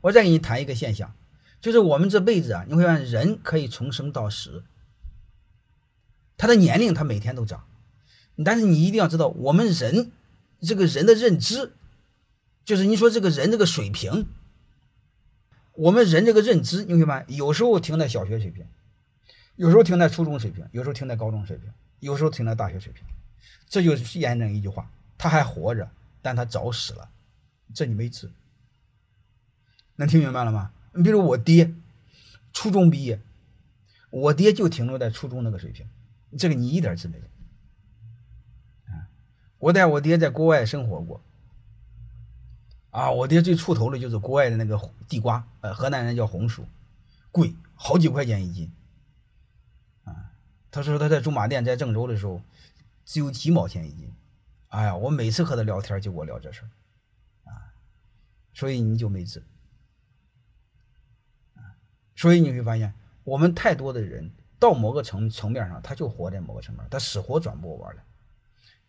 我再给你谈一个现象，就是我们这辈子啊，你会发现人可以从生到死，他的年龄他每天都长，但是你一定要知道，我们人这个人的认知，就是你说这个人这个水平，我们人这个认知，你会发现有时候停在小学水平，有时候停在初中水平，有时候停在高中水平，有时候停在大学水平，这就是验证一句话：他还活着，但他早死了，这你没治。能听明白了吗？你比如我爹，初中毕业，我爹就停留在初中那个水平，这个你一点治没有。啊，我带我爹在国外生活过，啊，我爹最出头的就是国外的那个地瓜，呃，河南人叫红薯，贵好几块钱一斤，啊，他说他在驻马店在郑州的时候，只有几毛钱一斤，哎呀，我每次和他聊天就给我聊这事儿，啊，所以你就没治。所以你会发现，我们太多的人到某个层层面上，他就活在某个层面，他死活转不过弯来。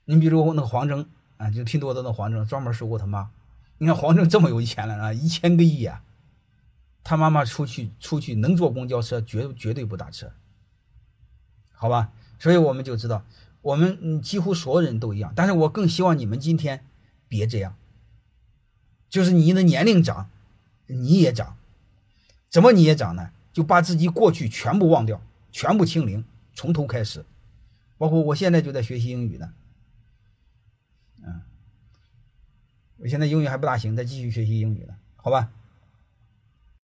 你比如那个黄峥啊，就拼多多的黄峥，专门收购他妈。你看黄峥这么有钱了啊，一千个亿啊，他妈妈出去出去能坐公交车，绝绝对不打车，好吧？所以我们就知道，我们几乎所有人都一样。但是我更希望你们今天别这样，就是你的年龄长，你也长。怎么你也长呢？就把自己过去全部忘掉，全部清零，从头开始。包括我现在就在学习英语呢，嗯，我现在英语还不大行，再继续学习英语呢，好吧？